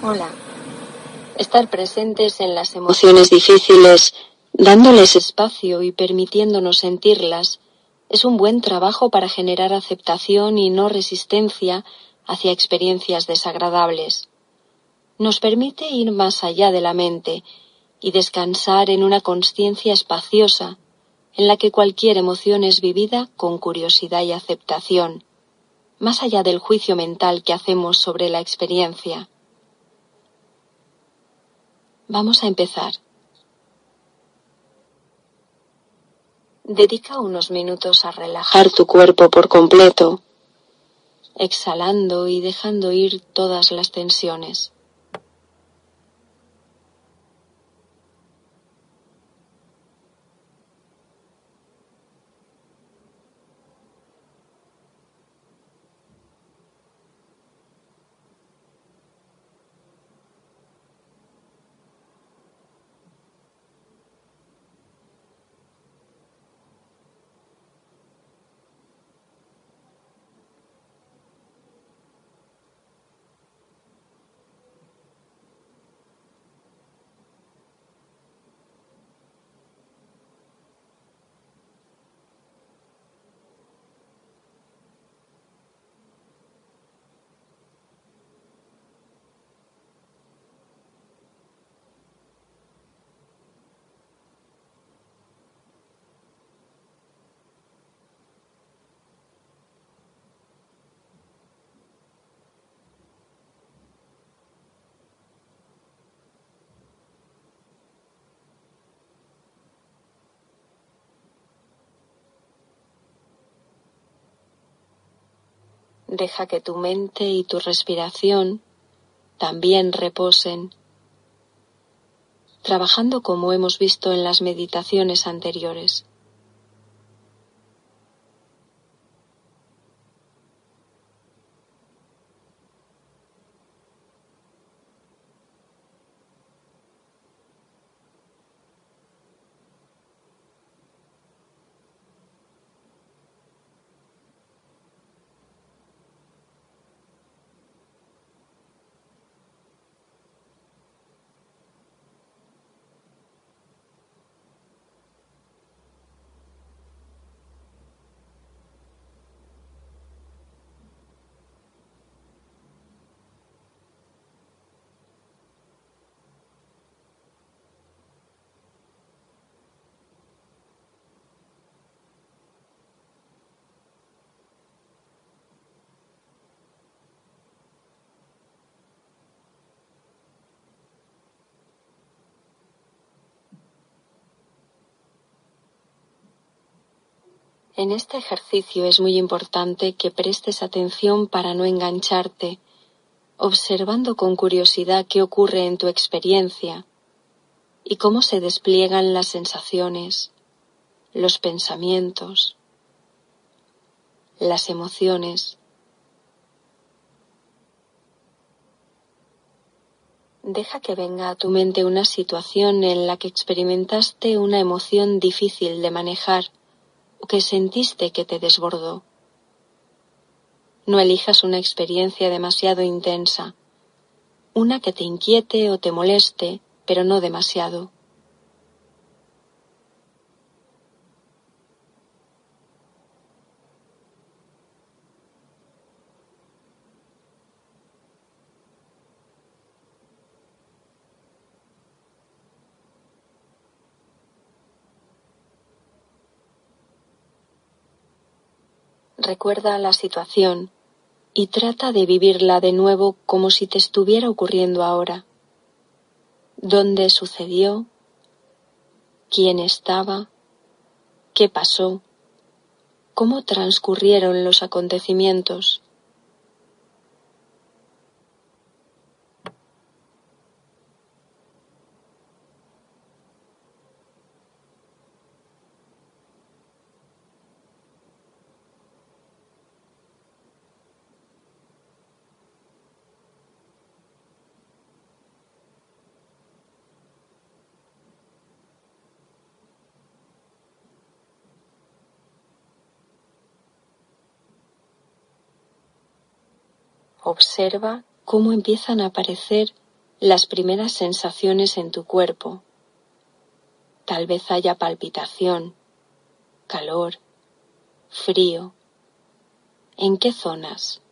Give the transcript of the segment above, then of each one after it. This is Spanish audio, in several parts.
Hola. Estar presentes en las emociones difíciles, dándoles espacio y permitiéndonos sentirlas, es un buen trabajo para generar aceptación y no resistencia hacia experiencias desagradables. Nos permite ir más allá de la mente y descansar en una conciencia espaciosa en la que cualquier emoción es vivida con curiosidad y aceptación, más allá del juicio mental que hacemos sobre la experiencia. Vamos a empezar. Dedica unos minutos a relajar tu cuerpo por completo, exhalando y dejando ir todas las tensiones. Deja que tu mente y tu respiración también reposen, trabajando como hemos visto en las meditaciones anteriores. En este ejercicio es muy importante que prestes atención para no engancharte, observando con curiosidad qué ocurre en tu experiencia y cómo se despliegan las sensaciones, los pensamientos, las emociones. Deja que venga a tu mente una situación en la que experimentaste una emoción difícil de manejar que sentiste que te desbordó. No elijas una experiencia demasiado intensa, una que te inquiete o te moleste, pero no demasiado. Recuerda la situación y trata de vivirla de nuevo como si te estuviera ocurriendo ahora. ¿Dónde sucedió? ¿Quién estaba? ¿Qué pasó? ¿Cómo transcurrieron los acontecimientos? Observa cómo empiezan a aparecer las primeras sensaciones en tu cuerpo. Tal vez haya palpitación, calor, frío. ¿En qué zonas?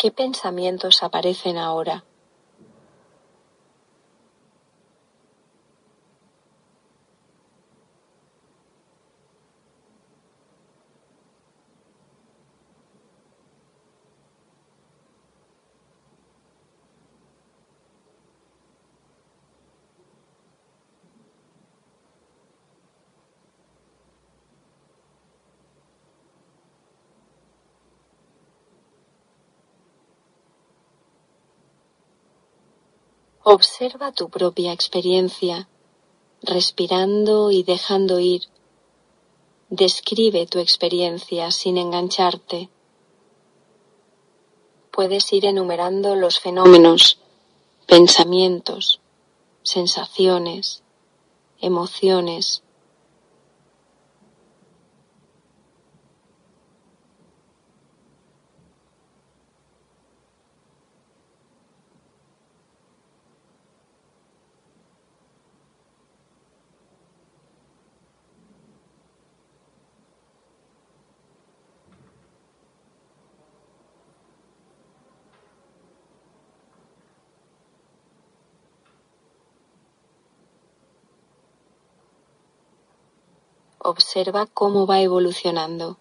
¿Qué pensamientos aparecen ahora? Observa tu propia experiencia, respirando y dejando ir. Describe tu experiencia sin engancharte. Puedes ir enumerando los fenómenos, pensamientos, sensaciones, emociones, observa cómo va evolucionando,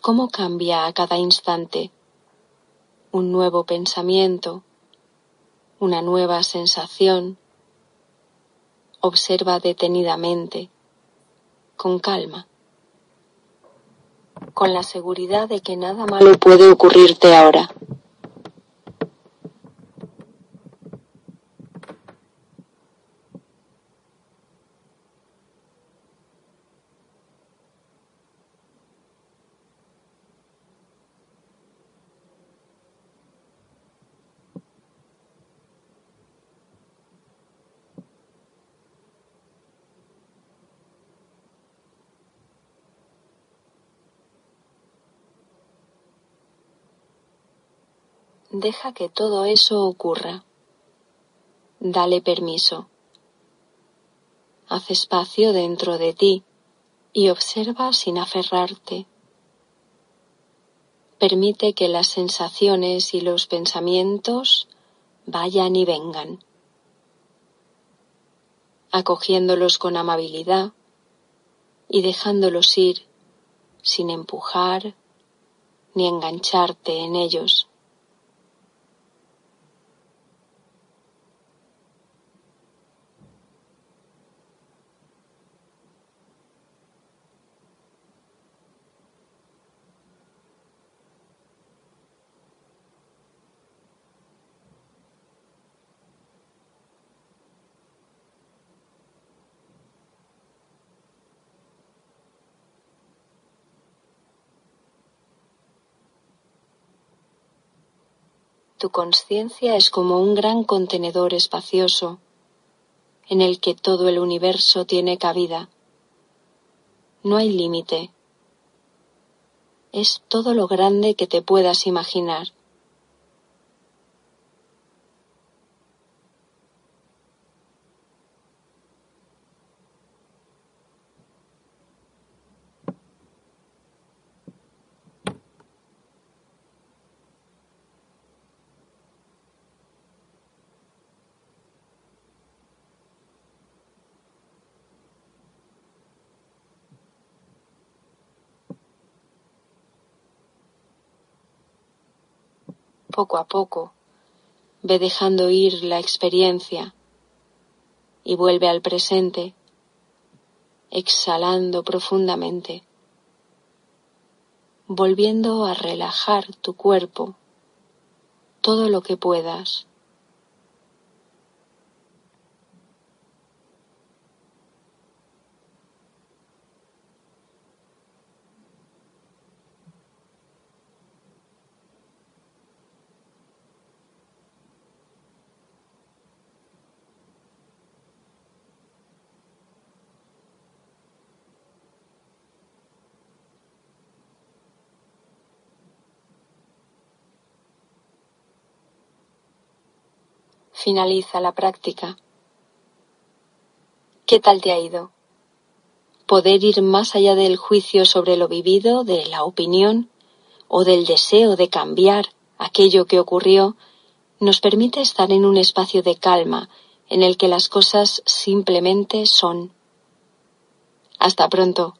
cómo cambia a cada instante. Un nuevo pensamiento, una nueva sensación. Observa detenidamente, con calma, con la seguridad de que nada malo puede ocurrirte ahora. Deja que todo eso ocurra. Dale permiso. Haz espacio dentro de ti y observa sin aferrarte. Permite que las sensaciones y los pensamientos vayan y vengan, acogiéndolos con amabilidad y dejándolos ir sin empujar ni engancharte en ellos. Tu conciencia es como un gran contenedor espacioso en el que todo el universo tiene cabida. No hay límite. Es todo lo grande que te puedas imaginar. Poco a poco, ve dejando ir la experiencia y vuelve al presente, exhalando profundamente, volviendo a relajar tu cuerpo todo lo que puedas. Finaliza la práctica. ¿Qué tal te ha ido? Poder ir más allá del juicio sobre lo vivido, de la opinión o del deseo de cambiar aquello que ocurrió, nos permite estar en un espacio de calma en el que las cosas simplemente son. Hasta pronto.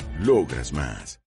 Logras más.